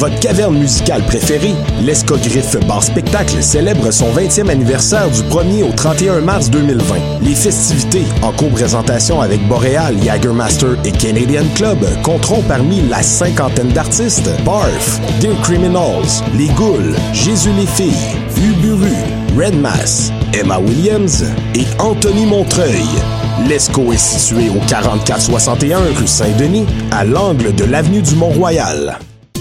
Votre caverne musicale préférée, l'Escogriffe Bar Spectacle, célèbre son 20e anniversaire du 1er au 31 mars 2020. Les festivités, en co-présentation avec Boréal, Jagermaster et Canadian Club, compteront parmi la cinquantaine d'artistes Barf, Dear Criminals, Les Ghouls, Jésus les filles, Uburu, Red Mass, Emma Williams et Anthony Montreuil. L'ESCO est situé au 4461 rue Saint-Denis, à l'angle de l'avenue du Mont-Royal.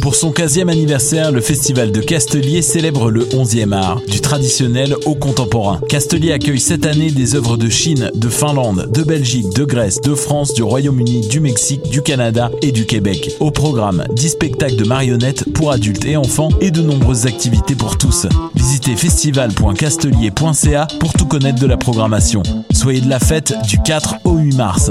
Pour son 15e anniversaire, le Festival de Castelier célèbre le 11e art, du traditionnel au contemporain. Castelier accueille cette année des œuvres de Chine, de Finlande, de Belgique, de Grèce, de France, du Royaume-Uni, du Mexique, du Canada et du Québec. Au programme, 10 spectacles de marionnettes pour adultes et enfants et de nombreuses activités pour tous. Visitez festival.castelier.ca pour tout connaître de la programmation. Soyez de la fête du 4 au 8 mars.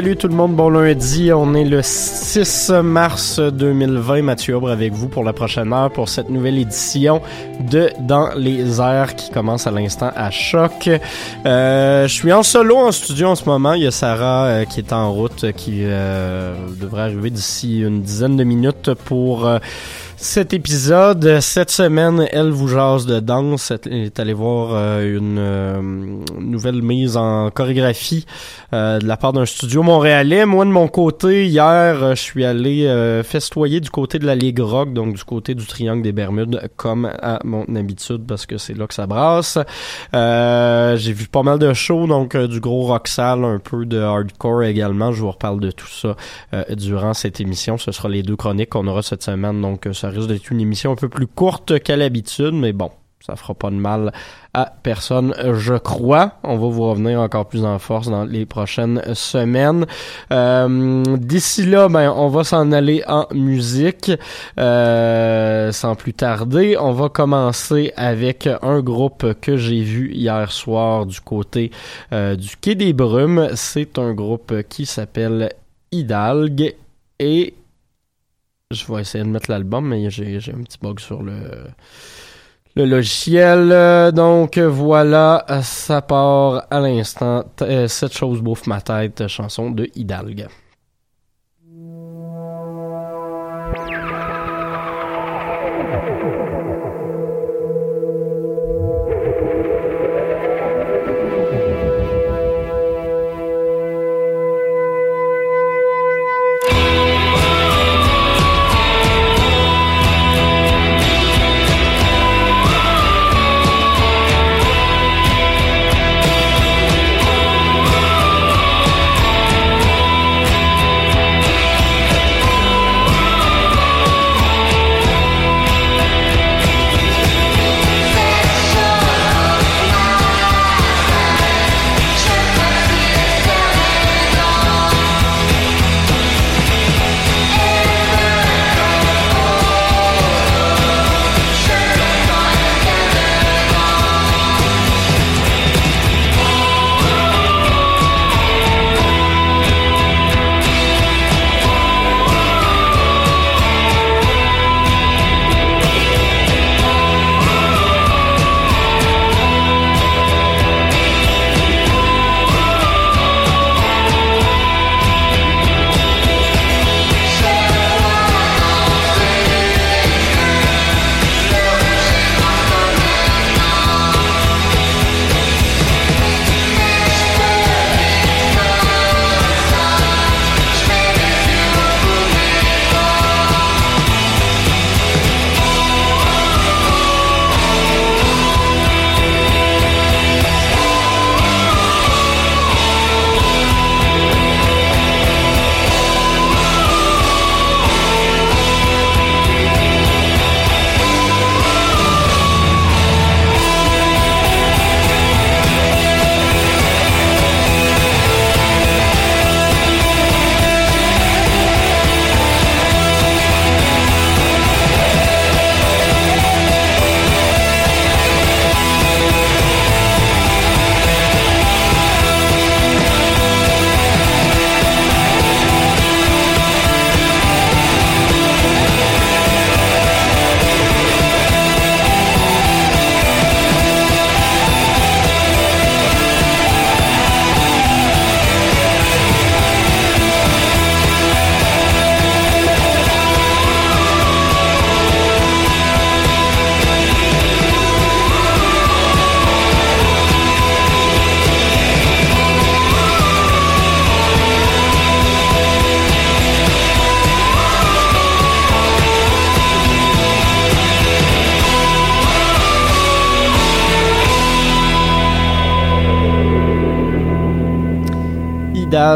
Salut tout le monde, bon lundi. On est le 6 mars 2020. Mathieu Aubre avec vous pour la prochaine heure pour cette nouvelle édition de Dans les airs qui commence à l'instant à choc. Euh, je suis en solo en studio en ce moment. Il y a Sarah euh, qui est en route, euh, qui euh, devrait arriver d'ici une dizaine de minutes pour euh, cet épisode. Cette semaine, elle vous jase de danse. Est allée voir euh, une euh, nouvelle mise en chorégraphie euh, de la part d'un studio montréalais. Moi, de mon côté, hier, je suis allé festoyer du côté de la Ligue Rock, donc du côté du Triangle des Bermudes, comme à mon habitude, parce que c'est là que ça brasse. J'ai vu pas mal de shows, donc du gros rock sale, un peu de hardcore également. Je vous reparle de tout ça durant cette émission. Ce sera les deux chroniques qu'on aura cette semaine, donc ça risque d'être une émission un peu plus courte qu'à l'habitude, mais bon, ça fera pas de mal à personne, je crois. On va vous revenir encore plus en force dans les prochaines semaines. Euh, D'ici là, ben, on va s'en aller en musique. Euh, sans plus tarder, on va commencer avec un groupe que j'ai vu hier soir du côté euh, du Quai des Brumes. C'est un groupe qui s'appelle Hidalgue et je vais essayer de mettre l'album, mais j'ai un petit bug sur le, le logiciel. Euh, Donc voilà, ça part à l'instant. T- euh, Cette chose bouffe ma tête, chanson de Hidalgue.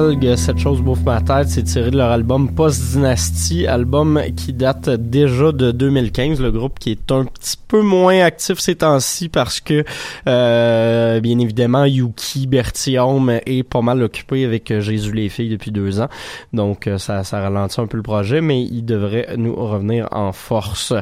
Hidalgue, cette chose bouffe ma tête, c'est tiré de leur album Post Dynasty, album qui date déjà de 2015, le groupe qui est un petit peu moins actif ces temps-ci parce que euh, bien évidemment Yuki Bertium est pas mal occupé avec euh, Jésus les filles depuis deux ans, donc euh, ça, ça ralentit un peu le projet, mais il devrait nous revenir en force.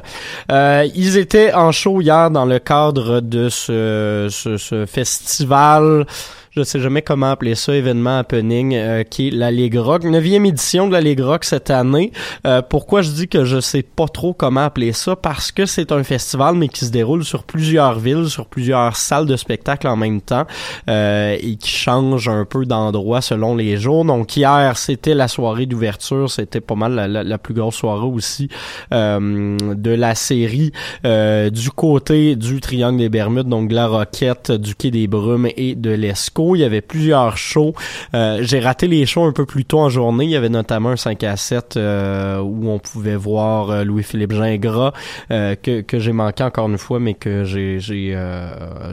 Euh, ils étaient en show hier dans le cadre de ce, ce, ce festival je sais jamais comment appeler ça, événement happening, euh, qui est la Ligue Rock. Neuvième édition de la Ligue Rock cette année. Euh, pourquoi je dis que je sais pas trop comment appeler ça? Parce que c'est un festival, mais qui se déroule sur plusieurs villes, sur plusieurs salles de spectacle en même temps, euh, et qui change un peu d'endroit selon les jours. Donc hier, c'était la soirée d'ouverture, c'était pas mal la, la, plus grosse soirée aussi de la série du côté du Triangle des Bermudes, donc de la Roquette, du Quai des Brumes et de l'Esco. Il y avait plusieurs shows. Euh, j'ai raté les shows un peu plus tôt en journée. Il y avait notamment un 5 à 7 euh, où on pouvait voir euh, Louis-Philippe Gingras que, que j'ai manqué encore une fois, mais que j'ai j'ai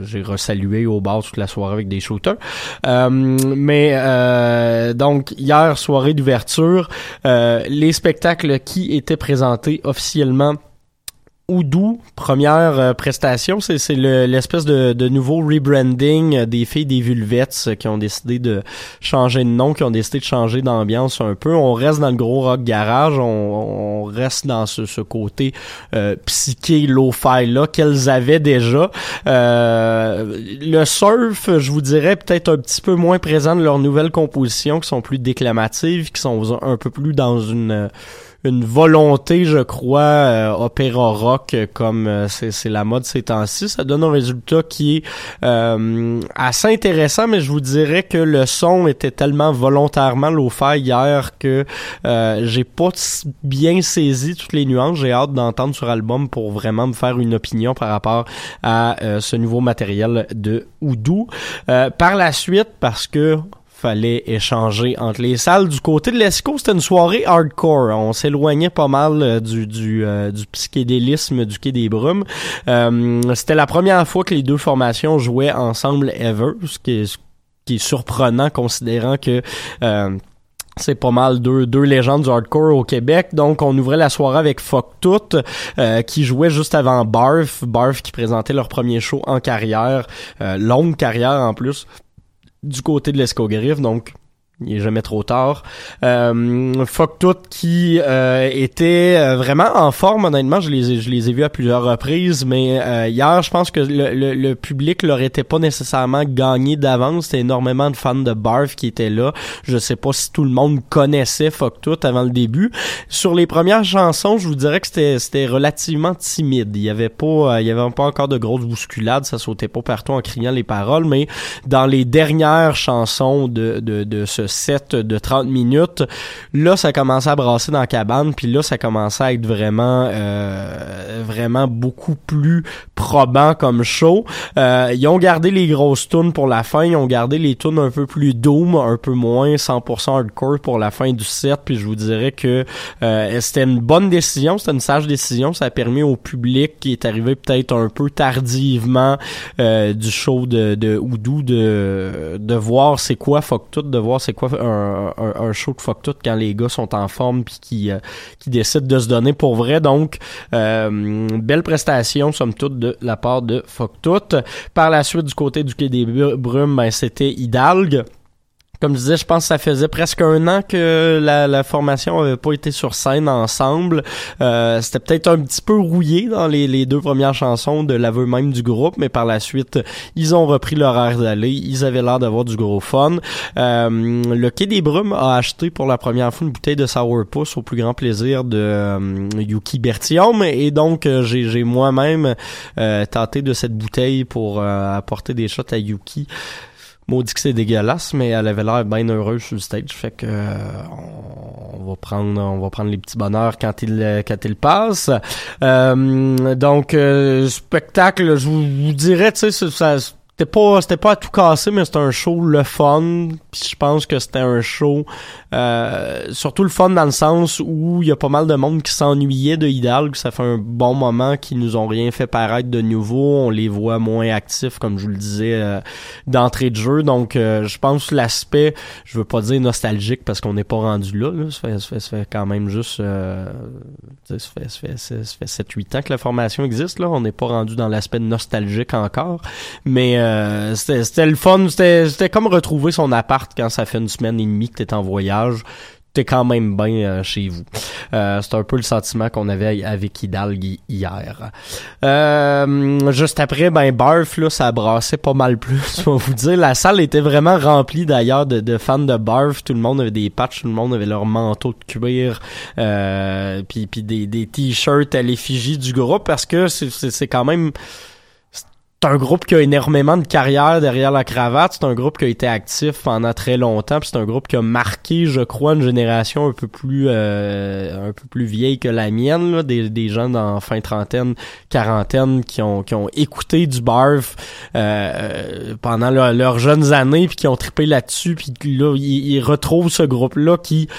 j'ai resalué au bar toute la soirée avec des shooters. mais donc hier soirée d'ouverture, les spectacles qui étaient présentés officiellement Oudou, première euh, prestation, c'est l'espèce de, de, nouveau rebranding euh, des filles des Vulvettes euh, qui ont décidé de changer de nom, qui ont décidé de changer d'ambiance un peu. On reste dans le gros rock garage, on, on reste dans ce, ce côté euh, psyché lo-fi là qu'elles avaient déjà. le surf, je vous dirais peut-être un petit peu moins présent de leurs nouvelles compositions, qui sont plus déclamatives, qui sont un peu plus dans une une volonté, je crois, euh, opéra rock comme euh, c'est la mode ces temps-ci. Ça donne un résultat qui est euh, assez intéressant, mais je vous dirais que le son était tellement volontairement lo hier que j'ai pas bien saisi toutes les nuances. J'ai hâte d'entendre sur album pour vraiment me faire une opinion par rapport à ce nouveau matériel de Oudou. par la suite, parce que fallait échanger entre les salles. Du côté de l'ESCO, c'était une soirée hardcore. On s'éloignait pas mal euh, du du, euh, du psychédélisme du Quai des Brumes. Euh, c'était la première fois que les deux formations jouaient ensemble ever, ce qui est, qui est surprenant considérant que c'est pas mal deux, deux légendes du hardcore au Québec. Donc, on ouvrait la soirée avec Fuck Tout, qui jouait juste avant Barf. Barf qui présentait leur premier show en carrière, longue carrière en plus du côté de l'escogriffe, donc il est jamais trop tard. Euh, Fuck Tout qui euh, était euh, vraiment en forme, honnêtement, je les ai, je les ai vus à plusieurs reprises, mais euh, hier, je pense que le, le, le public leur était pas nécessairement gagné d'avance. C'était énormément de fans de Barf qui étaient là. Je sais pas si tout le monde connaissait Fuck Tout avant le début. Sur les premières chansons, je vous dirais que c'était, c'était relativement timide. Il y avait pas, il y avait pas encore de grosses bousculades, ça sautait pas partout en criant les paroles, mais dans les dernières chansons de, de, de ce set de 30 minutes. Là, ça commençait à brasser dans la cabane, puis là, ça commençait à être vraiment, euh, vraiment beaucoup plus probant comme show. Euh, ils ont gardé les grosses tunes pour la fin, ils ont gardé les tunes un peu plus doom, un peu moins 100% hardcore pour la fin du set, puis je vous dirais que euh, c'était une bonne décision, c'était une sage décision, ça a permis au public qui est arrivé peut-être un peu tardivement du show de, de Oudou de, de voir c'est quoi Fuck Tout, de voir c'est quoi un, un, show de fuck tout quand les gars sont en forme puis qui, euh, qui décident de se donner pour vrai. Donc, euh, belle prestation, somme toute, de la part de fuck tout. Par la suite, du côté du Quai des Brumes, ben, c'était Hidalgue. Comme je disais, je pense que ça faisait presque un an que la, la formation avait pas été sur scène ensemble. Euh, C'était peut-être un petit peu rouillé dans les, les deux premières chansons de l'aveu même du groupe, mais par la suite, ils ont repris leur air d'aller. Ils avaient l'air d'avoir du gros fun. Euh, le Quai des Brumes a acheté pour la première fois une bouteille de Sourpuss au plus grand plaisir de euh, Yuki Bertium, et donc euh, j'ai moi-même euh, tenté de cette bouteille pour apporter des shots à Yuki maudit que c'est dégueulasse, mais elle avait l'air bien heureuse sur le stage. Fait que euh, on va prendre on va prendre les petits bonheurs quand il quand il passe. Euh, donc euh, spectacle, je vous, dirais, tu sais, ça c'était pas c'était pas à tout casser mais c'était un show le fun. Puis je pense que c'était un show euh, surtout le fun dans le sens où il y a pas mal de monde qui s'ennuyait de Hidalgo ça fait un bon moment qu'ils nous ont rien fait paraître de nouveau. On les voit moins actifs comme je vous le disais euh, d'entrée de jeu. Donc euh, je pense l'aspect je veux pas dire nostalgique parce qu'on n'est pas rendu là, Ça, fait, ça, fait, quand même juste ça fait, ça fait, ça fait 7 8 ans que la formation existe là. On n'est pas rendu dans l'aspect nostalgique encore. Mais euh, c'était le fun. C'était comme retrouver son appart quand ça fait une semaine et demie que t'es en voyage t'es quand même bien euh, chez vous. Euh, c'est un peu le sentiment qu'on avait avec Hidalgo hier. Euh, juste après, ben Barf, là, ça brassait pas mal plus. Je vais vous dire, la salle était vraiment remplie d'ailleurs de, de, fans de Barf. Tout le monde avait des patchs, tout le monde avait leur manteau de cuir, euh, puis des, des t-shirts à l'effigie du groupe parce que c'est quand même c'est un groupe qui a énormément de carrière derrière la cravate. C'est un groupe qui a été actif pendant très longtemps. C'est un groupe qui a marqué, je crois, une génération un peu plus euh, un peu plus vieille que la mienne, là. Des, des gens dans fin trentaine, quarantaine qui ont qui ont écouté du barf euh, pendant leurs jeunes années puis qui ont trippé là-dessus puis là ils, ils retrouvent ce groupe là qui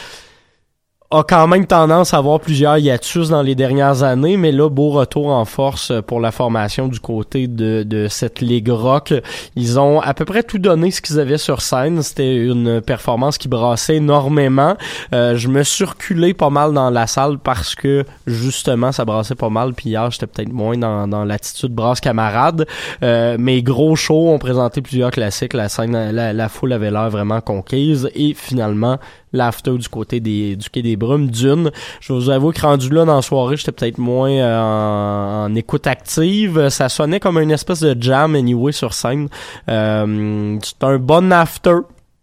a quand même tendance à avoir plusieurs hiatus dans les dernières années, mais là, beau retour en force pour la formation du côté de, de cette Ligue Rock. Ils ont à peu près tout donné ce qu'ils avaient sur scène. C'était une performance qui brassait énormément. Euh, je me circulais pas mal dans la salle parce que, justement, ça brassait pas mal. Puis hier, j'étais peut-être moins dans, dans l'attitude brasse camarade. Euh, mais gros show, ont présenté plusieurs classiques. La scène, la, la foule avait l'air vraiment conquise. Et finalement, l'after du côté des, du quai des Brumes d'une. Je vous avoue que rendu là dans la soirée, j'étais peut-être moins euh, en, écoute active. Ça sonnait comme une espèce de jam anyway sur scène. Euh, c'est un bon after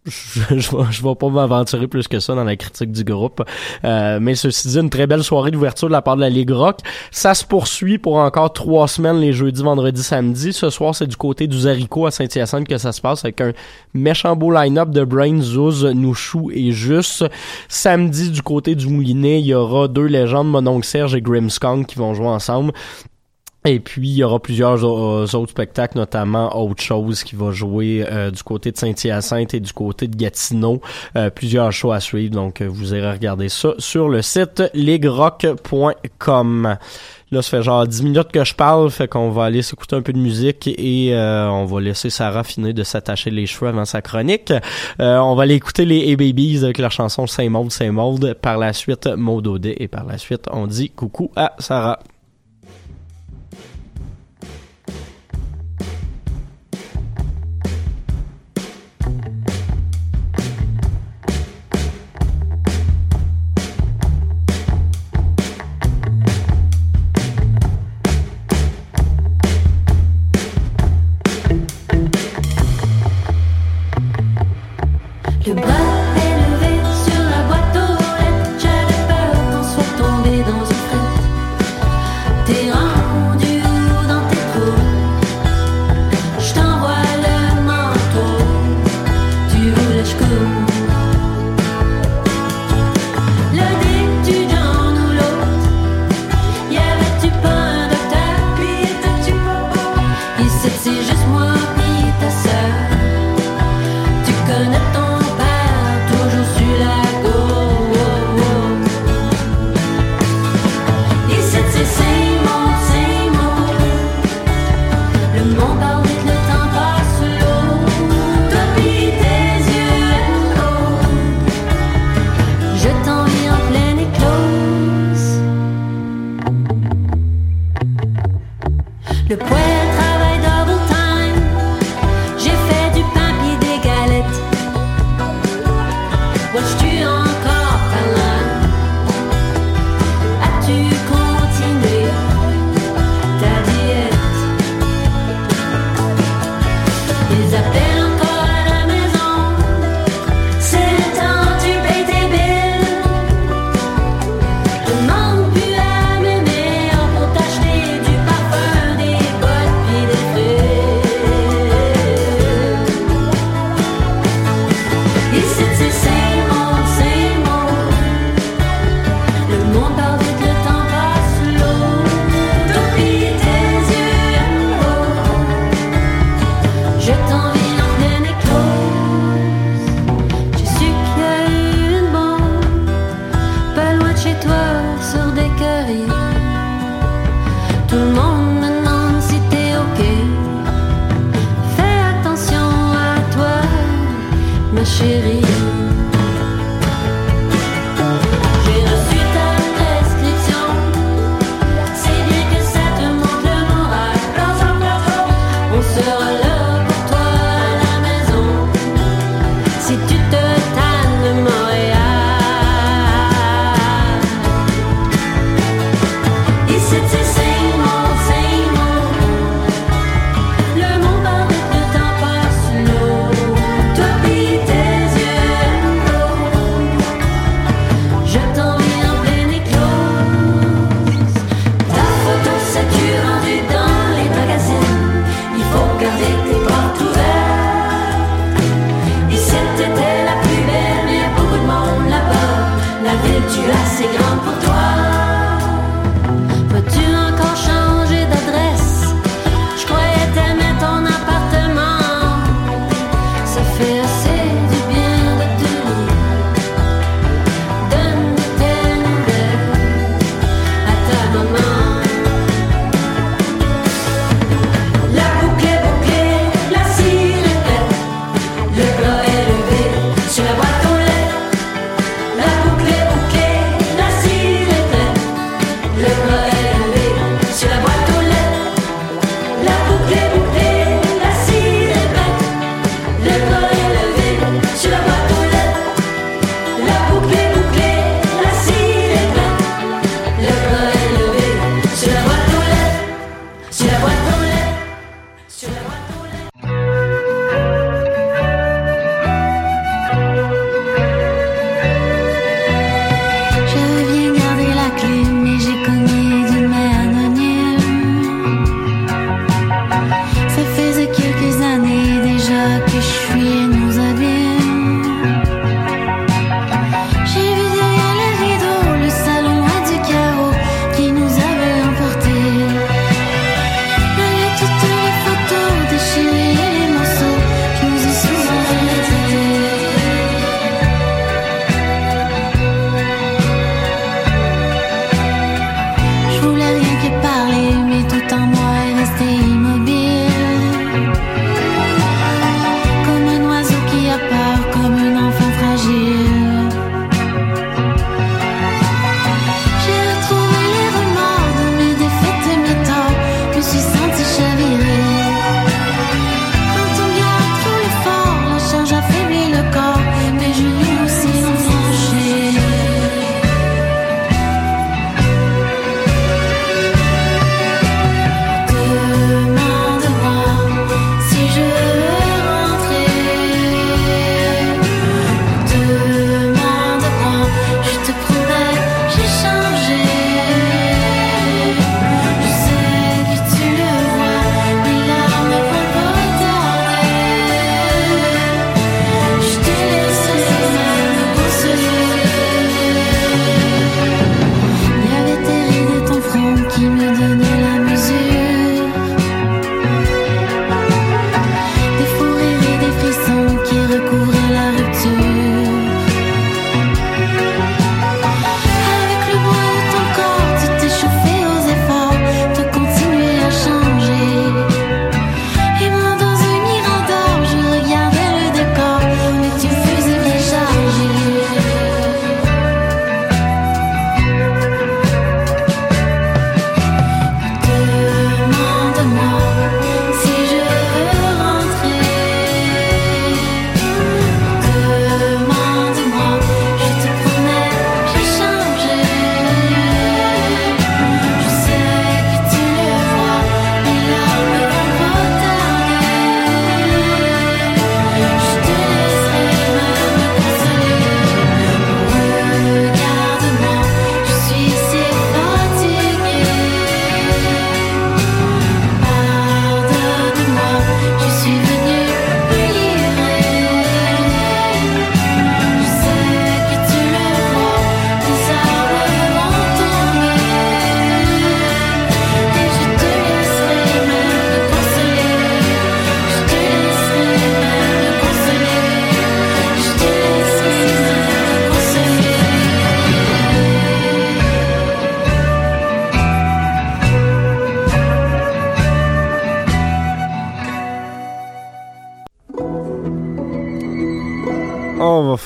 je, vais, je vais pas m'aventurer plus que ça dans la critique du groupe. Euh, mais ceci dit, une très belle soirée d'ouverture de la part de la Ligue Rock. Ça se poursuit pour encore trois semaines, les jeudis, vendredis, samedi. Ce soir, c'est du côté du Zarico à Saint-Hyacinthe que ça se passe avec un méchant beau line-up de Brain, Zouz, Nouchou et Juste. Samedi, du côté du Moulinet, il y aura deux légendes, Mononcle Serge et Grimskong qui vont jouer ensemble. Et puis, il y aura plusieurs euh, autres spectacles, notamment Autre Chose qui va jouer euh, du côté de Saint-Hyacinthe et du côté de Gatineau. Euh, plusieurs shows à suivre, donc vous irez regarder ça sur le site legrock.com. Là, ça fait genre 10 minutes que je parle, fait qu'on va aller s'écouter un peu de musique et on va laisser Sarah finir de s'attacher les cheveux avant sa chronique. on va aller écouter les A-Babies avec leur chanson Saint Maude, Saint Maude. Par la suite, Maud et par la suite, on dit coucou à Sarah.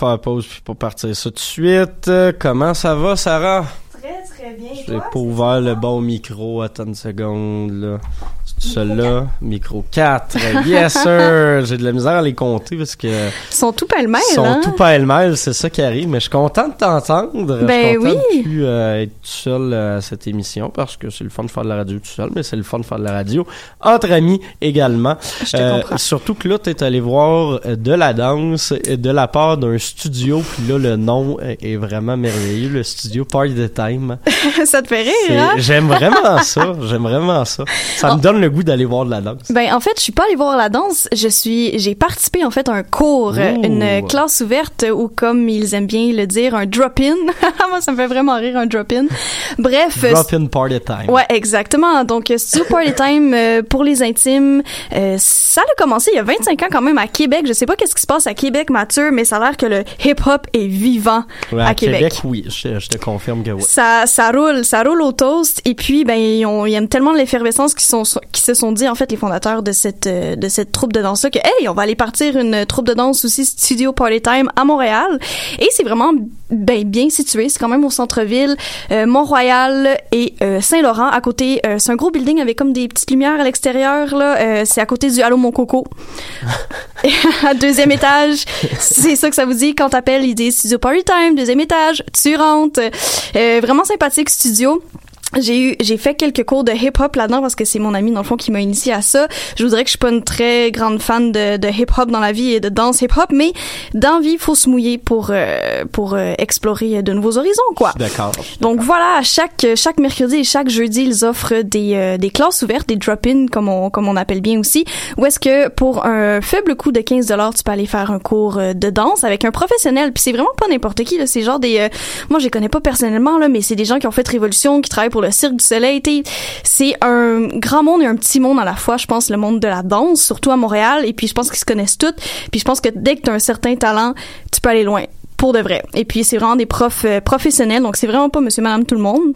Faire pause puis pour partir ça tout de suite. Euh, comment ça va, Sarah? Très, très bien. J'ai pas ouvert le bon micro. Attends une seconde, là. Celui-là. Micro 4. Yes, sir! J'ai de la misère à les compter parce que Ils sont tout pêle-mêle, ils sont hein? tout pêle-mêle, c'est ça qui arrive. Mais je suis content de t'entendre. je Ben suis content oui. de plus euh, être tout seul euh, à cette émission parce que c'est le fun de faire de la radio tout seul, mais c'est le fun de faire de la radio entre amis également. Je te Euh, comprends. surtout que là, t'es allé voir euh, de la danse euh, de la part d'un studio, puis là, le nom euh, est vraiment merveilleux, le studio Party the Time. ça te fait rire, hein? J'aime vraiment ça, j'aime vraiment ça. Ça me donne le goût d'aller voir de la danse. Ben en fait, je suis pas allée voir la danse. Je suis, j'ai participé en fait à un cours, euh, Ouh. une classe ouverte ou comme ils aiment bien le dire, un drop-in. Moi, ça me fait vraiment rire un drop-in. Bref. euh, Drop in Party Time. Ouais, exactement. Donc, euh, Studio Party Time euh, pour les intimes, euh, ça a commencé il y a 25 ans quand même à Québec. Je sais pas qu'est-ce qui se passe à Québec, Mathieu, mais ça a l'air que le hip-hop est vivant Ouais, à, Québec. oui, je, je te confirme que oui. Ça, ça roule, ça roule au toast. Et puis, ben, ils, ont, ils aiment tellement l'effervescence qu'ils sont, qui se sont dit, en fait, les fondateurs de cette, euh, de cette troupe de danse-là, que, hey, on va aller partir une troupe de danse aussi, Studio Party Time, à Montréal. Et c'est vraiment, ben, bien situé. C'est quand même au centre-ville, euh, Mont-Royal et euh, Saint-Laurent. À côté, euh, c'est un gros building avec comme des petites lumières à l'extérieur, là. C'est à côté du Allô Mon Coco. à deuxième étage. C'est ça que ça vous dit quand t'appelles, ils disent Studio Party Time, deuxième étage, tu rentres. Vraiment sympathique studio. J'ai eu, j'ai fait quelques cours de hip-hop là-dedans parce que c'est mon ami dans le fond qui m'a initié à ça. Je voudrais que je suis pas une très grande fan de, de hip-hop dans la vie et de danse hip-hop, mais dans vie, faut se mouiller pour euh, pour euh, explorer de nouveaux horizons quoi. D'accord. Donc voilà, chaque chaque mercredi et chaque jeudi, ils offrent des euh, des classes ouvertes, des drop-in comme on comme on appelle bien aussi, où est-ce que pour un faible coût de 15 dollars, tu peux aller faire un cours euh, de danse avec un professionnel. Puis c'est vraiment pas n'importe qui là, c'est genre des euh, moi je les connais pas personnellement là, mais c'est des gens qui ont fait Révolution, qui travaillent pour le Cirque du Soleil, c'est un grand monde et un petit monde à la fois, je pense le monde de la danse, surtout à Montréal et puis je pense qu'ils se connaissent toutes. Puis je pense que dès que tu as un certain talent, tu peux aller loin pour de vrai. Et puis c'est vraiment des profs euh, professionnels, donc c'est vraiment pas monsieur madame tout le monde.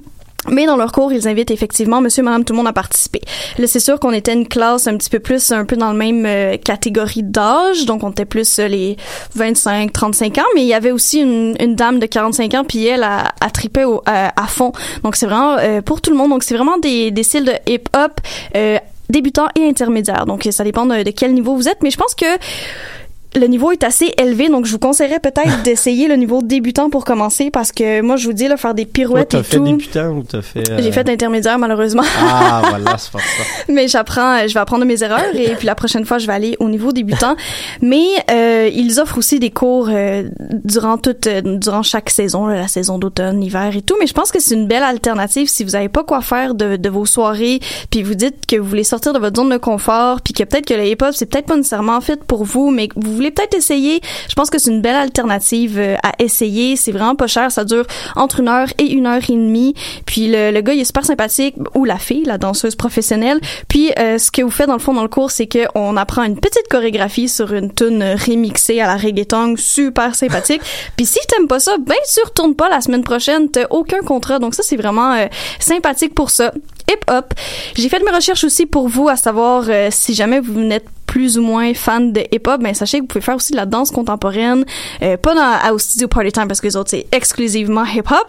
Mais dans leur cours, ils invitent effectivement monsieur, madame, tout le monde à participer. Là, c'est sûr qu'on était une classe un petit peu plus, un peu dans le même euh, catégorie d'âge. Donc, on était plus euh, les 25, 35 ans. Mais il y avait aussi une, une dame de 45 ans, puis elle a, a trippé au- à, à fond. Donc, c'est vraiment euh, pour tout le monde. Donc, c'est vraiment des, des styles de hip-hop euh, débutants et intermédiaires. Donc, ça dépend de quel niveau vous êtes. Mais je pense que le niveau est assez élevé, donc je vous conseillerais peut-être d'essayer le niveau débutant pour commencer, parce que moi, je vous dis, là, faire des pirouettes t'as et fait tout. débutant ou t'as fait... euh, J'ai fait intermédiaire malheureusement, Ah, voilà, c'est pour ça. mais j'apprends, euh, je vais apprendre de mes erreurs et puis la prochaine fois je vais aller au niveau débutant. Mais euh, ils offrent aussi des cours euh, durant toute, euh, durant chaque saison, là, la saison d'automne, hiver et tout. Mais je pense que c'est une belle alternative si vous avez pas quoi faire de, de vos soirées, puis vous dites que vous voulez sortir de votre zone de confort, puis que peut-être que le hip-hop c'est peut-être pas nécessairement fait pour vous, mais que vous voulez peut-être essayer. Je pense que c'est une belle alternative euh, à essayer. C'est vraiment pas cher, ça dure entre une heure et une heure et demie. Puis le, le gars il est super sympathique ou la fille, la danseuse professionnelle. Puis euh, ce que vous faites dans le fond dans le cours, c'est que on apprend une petite chorégraphie sur une tune remixée à la reggaeton, super sympathique. Puis si t'aimes pas ça, ben tu retournes pas la semaine prochaine, t'as aucun contrat. Donc ça c'est vraiment euh, sympathique pour ça. Hip hop. J'ai fait mes recherches aussi pour vous à savoir euh, si jamais vous n'êtes plus ou moins fan de hip hop, ben sachez que vous pouvez faire aussi de la danse contemporaine, euh, pas dans, au studio Party Time parce que les autres c'est exclusivement hip hop.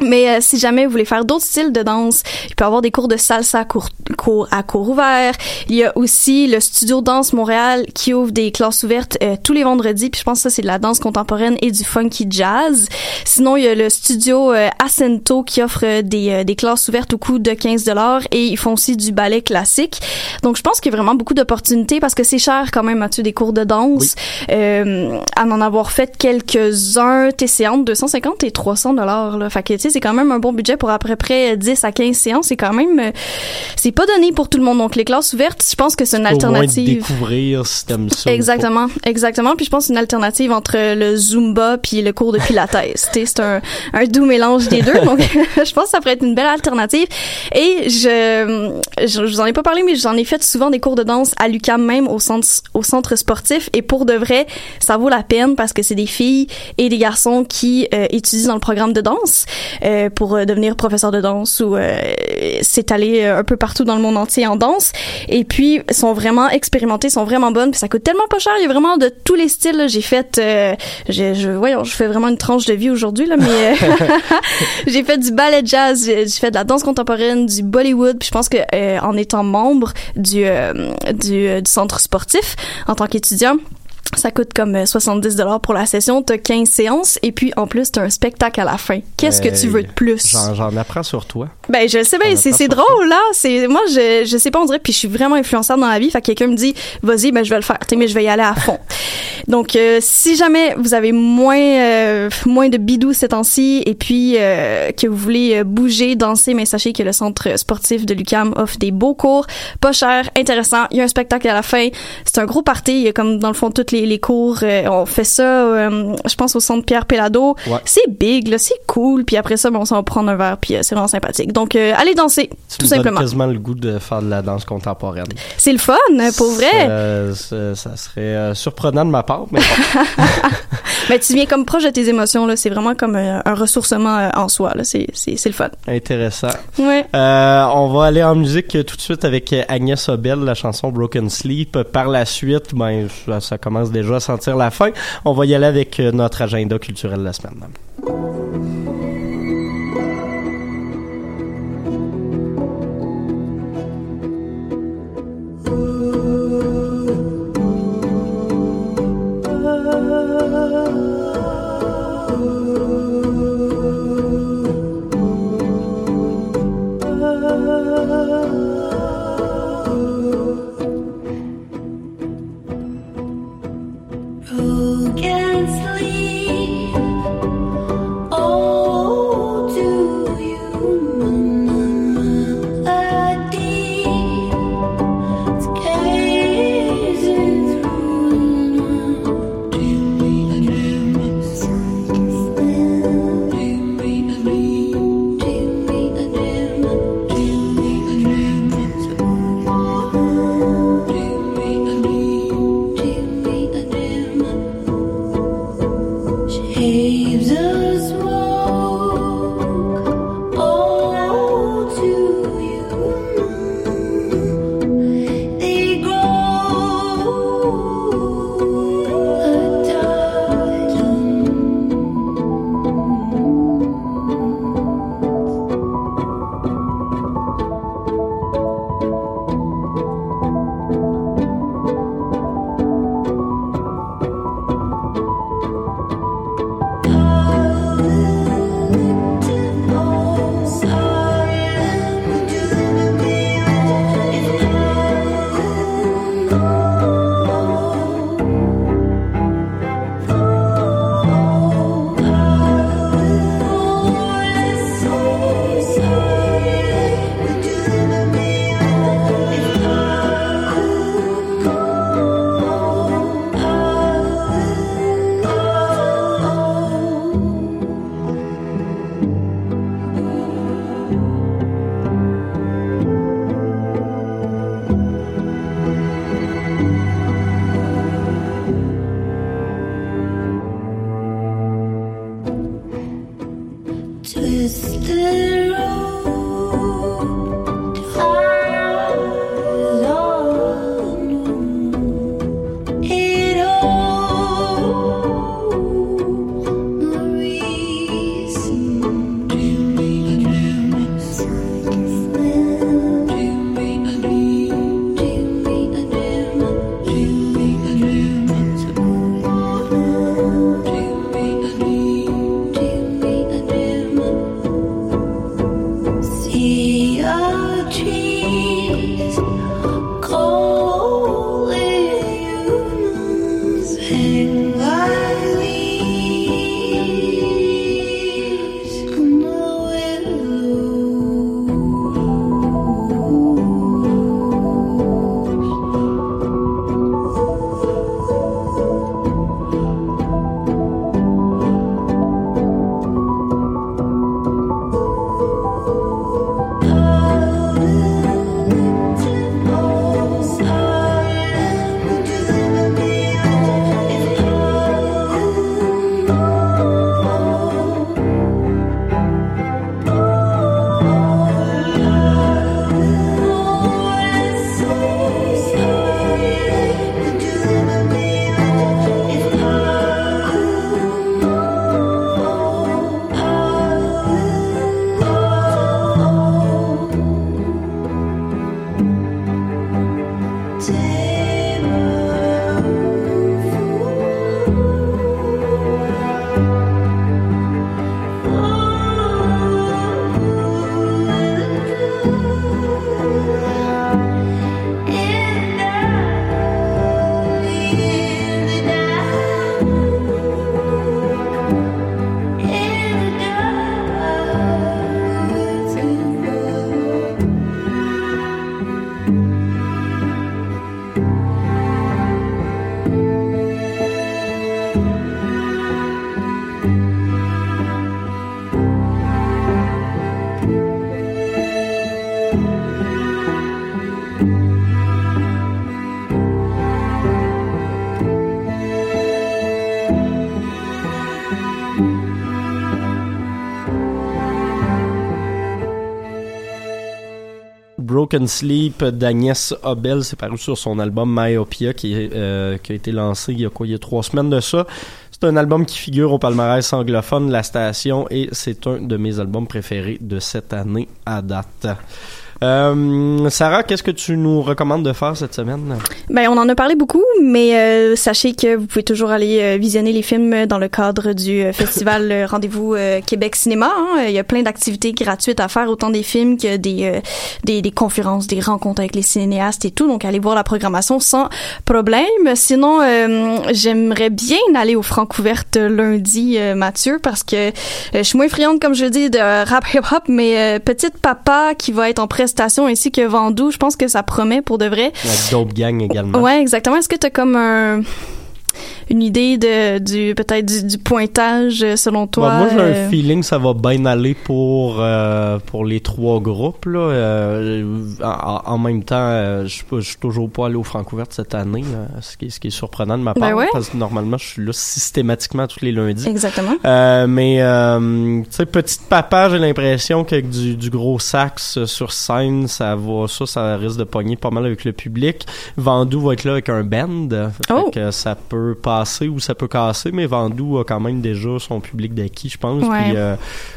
Mais euh, si jamais vous voulez faire d'autres styles de danse, il peut y avoir des cours de salsa à cours, cours- à cours ouverts. Il y a aussi le studio Danse Montréal qui ouvre des classes ouvertes euh, tous les vendredis. Puis je pense que ça c'est de la danse contemporaine et du funky jazz. Sinon il y a le studio euh, Ascento qui offre euh, des, euh, des classes ouvertes au coût de 15 dollars et ils font aussi du ballet classique. Donc je pense qu'il y a vraiment beaucoup d'opportunités parce que c'est cher quand même Mathieu des cours de danse. Euh, à en avoir fait quelques-uns, tes séances 250 et 300 dollars là. Fait que sais c'est quand même un bon budget pour à peu près 10 à 15 séances, c'est quand même euh, c'est pas donné pour tout le monde. Donc les classes ouvertes, je pense que c'est une Au moins alternative. découvrir si t'aimes ça. Exactement, exactement. Puis je pense que c'est une alternative entre le Zumba puis le cours de Pilates. C'est un, un doux mélange des deux. Donc, je pense que ça pourrait être une belle alternative. Et je, je, je vous en ai pas parlé, mais j'en ai fait souvent des cours de danse à l'UCAM même au centre, au centre sportif. Et pour de vrai, ça vaut la peine parce que c'est des filles et des garçons qui euh, étudient dans le programme de danse. Euh, pour euh, devenir professeur de danse ou euh, s'étaler euh, un peu partout dans le monde entier en danse. Et puis, sont vraiment expérimentées, sont vraiment bonnes. Puis ça coûte tellement pas cher. Il y a vraiment de tous les styles. J'ai fait, euh, j'ai- je, voyons, je fais vraiment une tranche de vie aujourd'hui là, mais euh, j'ai fait du ballet jazz, j'ai j'ai fait de la danse contemporaine, du Bollywood. Puis je pense que euh, en étant membre du euh, du, du centre sportif en tant qu'étudiant. Ça coûte comme euh, 70 dollars pour la session, t'as 15 séances et puis en plus t'as un spectacle à la fin. Qu'est-ce que tu veux de plus? J'en, apprends sur toi. ben je sais bien, c'est drôle là, c'est moi je je sais pas on dirait puis je suis vraiment influençable dans la vie, fait que quelqu'un me dit vas-y ben je vais le faire, mais je vais y aller à fond. Donc euh, si jamais vous avez moins euh, moins de bidou ces temps-ci et puis euh, que vous voulez euh, bouger, danser, mais sachez que le centre sportif de l'UCAM offre des beaux cours, pas cher, intéressant, il y a un spectacle à la fin, c'est un gros party, il y a comme dans le fond toutes les, les cours, euh, on fait ça euh, je pense au centre Pierre Pelado. Ouais. C'est big là, c'est cool, puis après ça ben, on s'en va prendre un verre puis euh, c'est vraiment sympathique. Donc allez danser Tu tout me donnes simplement. quasiment le goût de faire de la danse contemporaine. C'est le fun, pour vrai. Ça, serait surprenant de ma part, mais bon. Mais tu viens comme proche de tes émotions là, c'est vraiment comme euh, un ressourcement euh, en soi là, c'est le fun. intéressant. Ouais. Euh, on va aller en musique tout de suite avec Agnès Obel, la chanson Broken Sleep. Par la suite, ben ça, ça commence déjà à sentir la fin. On va y aller avec notre agenda culturel de la semaine. Broken Sleep d'Agnès Obel. C'est paru sur son album Myopia euh, qui a été lancé il y a quoi, il y a trois semaines de ça. C'est un album qui figure au palmarès anglophone la station et c'est un de mes albums préférés de cette année à date. Euh, Sarah, qu'est-ce que tu nous recommandes de faire cette semaine? Ben, on en a parlé beaucoup, mais euh, sachez que vous pouvez toujours aller euh, visionner les films dans le cadre du euh, festival euh, Rendez-vous euh, Québec Cinéma. hein. Il y a plein d'activités gratuites à faire, autant des films que des, euh, des, des conférences, des rencontres avec les cinéastes et tout. Donc, allez voir la programmation sans problème. Sinon, euh, j'aimerais bien aller au Francouverte lundi, euh, Mathieu, parce que euh, je suis moins friande, comme je dis, de rap hip-hop, mais euh, Petite Papa qui va être en prestation ainsi que Vendoux, je pense que ça promet pour de vrai. La Dope Gang également. Ouais, exactement. Est-ce que tu comme un une idée de du peut-être du, du pointage euh, selon toi moi, j'ai euh, un feeling que ça va bien aller pour euh, pour les trois groupes. Là. Euh, en, en même temps, euh, je je suis toujours pas allé au Francouverte cette année, euh, ce, qui est, ce qui est surprenant de ma part, Ben ouais. parce que normalement, je suis là systématiquement tous les lundis. Exactement. Euh, mais euh, tu sais, petite papa, j'ai l'impression qu'avec du, du gros sax euh, sur scène, ça va, ça, ça risque de pogner pas mal avec le public. Vendoux va être là avec un band, fait Oh. que ça peut passer ou ça peut casser, mais Vendoux a quand même déjà son public d'acquis, je pense. Ouais. Puis euh,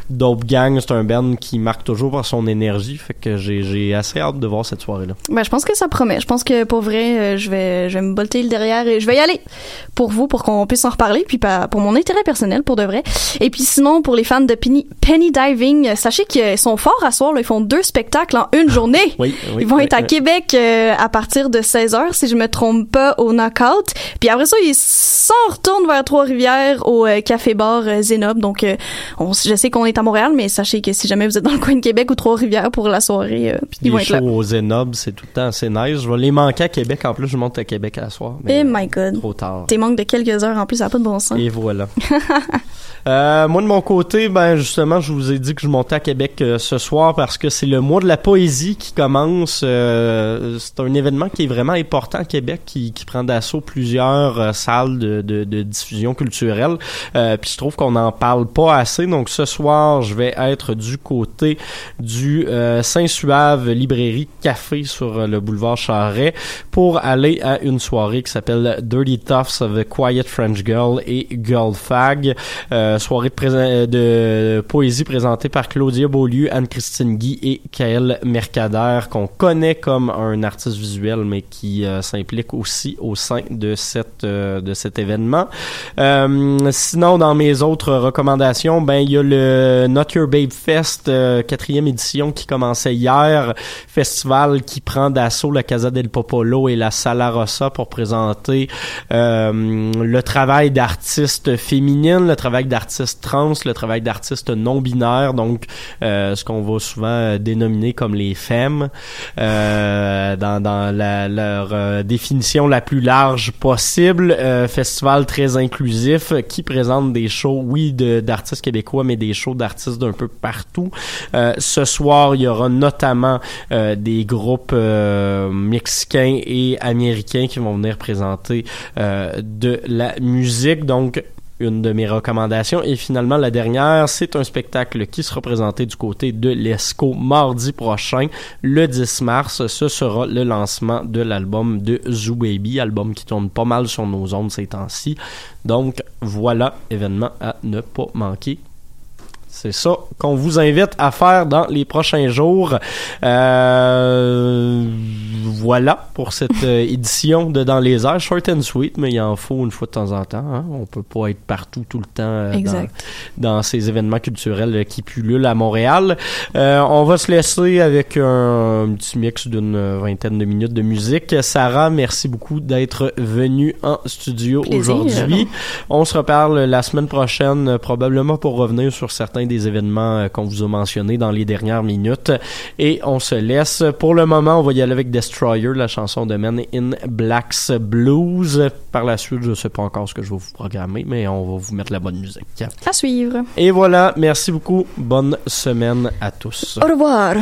Dope Gang, c'est un band qui marque toujours par son énergie, fait que j'ai assez hâte de voir cette soirée-là. Ben, je pense que ça promet. Je pense que pour vrai, euh, je vais, je vais me bolter le derrière et je vais y aller pour vous, pour qu'on puisse en reparler, puis pour mon intérêt personnel, pour de vrai. Et puis sinon, pour les fans de Penny, Penny Diving, euh, sachez qu'ils sont forts à soir. là. ils font deux spectacles en une journée. Oui, oui, ils vont oui, être à. Québec euh, à partir de 16h, si je me trompe pas, au Knockout. Puis après ça, ils s'en retournent vers Trois-Rivières au euh, café-bar euh, Zénob. Donc, euh, on, je sais qu'on est à Montréal, mais sachez que si jamais vous êtes dans le coin de Québec ou Trois-Rivières pour la soirée, Puis ils vont être là. au Zenob, c'est tout le temps assez nice. Je vais les manquer à Québec. En plus, je monte à Québec à soir. Mais Eh my god. trop tard. T'es manque de quelques heures en plus, ça n'a pas de bon sens. Et voilà. Euh, moi de mon côté, ben justement, je vous ai dit que je montais à Québec euh, ce soir parce que c'est le mois de la poésie qui commence. Euh, c'est un événement qui est vraiment important à Québec, qui, qui prend d'assaut plusieurs euh, de, de, de diffusion culturelle. Euh, Puis je trouve qu'on n'en parle pas assez. Donc ce soir, je vais être du côté du euh, Saint-Suave Librairie Café sur euh, le boulevard Charret pour aller à une soirée qui s'appelle Dirty Toughs of the Quiet French Girl et Girl Fag. Euh, soirée de, de poésie présentée par Claudia Beaulieu, Anne-Christine Guy et Kaël Mercader, qu'on connaît comme un artiste visuel, mais qui euh, s'implique aussi au sein de, cette, euh, de cet événement. Euh, sinon, dans mes autres recommandations, ben il y a le Not Your Babe Fest, euh, quatrième édition qui commençait hier, festival qui prend d'assaut la Casa del Popolo et la Sala Rossa pour présenter euh, le travail d'artistes féminines, le travail d'artistes trans, le travail d'artistes non binaires, donc ce qu'on va souvent dénominer comme les femmes, dans, la- leur définition la plus large possible. Festival très inclusif qui présente des shows, oui, d'artistes québécois, mais des shows d'artistes d'un peu partout. Euh, ce soir, il y aura notamment euh, des groupes euh, mexicains et américains qui vont venir présenter de la musique. Donc, une de mes recommandations. Et finalement, la dernière, c'est un spectacle qui sera présenté du côté de l'ESCO mardi prochain, le 10 mars. Ce sera le lancement de l'album de Zoo Baby, album qui tourne pas mal sur nos ondes ces temps-ci. Donc, voilà, événement à ne pas manquer. C'est ça qu'on vous invite à faire dans les prochains jours. Euh, voilà pour cette euh, édition de Dans les airs. Short and sweet, mais il en faut une fois de temps en temps. Hein? On peut pas être partout tout le temps euh, dans, Exact. dans ces événements culturels euh, qui pullulent à Montréal. Euh, on va se laisser avec un, un petit mix d'une vingtaine de minutes de musique. Sarah, merci beaucoup d'être venue en studio aujourd'hui. On se reparle la semaine prochaine, probablement pour revenir sur certains des événements euh, qu'on vous a mentionnés dans les dernières minutes. Et on se laisse. Pour le moment, on va y aller avec Destroyer, la chanson de Men in Black's Blues. Par la suite, je sais pas encore ce que je vais vous programmer, mais on va vous mettre la bonne musique. À suivre. Et voilà, merci beaucoup. Bonne semaine à tous. Au revoir.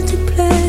to play.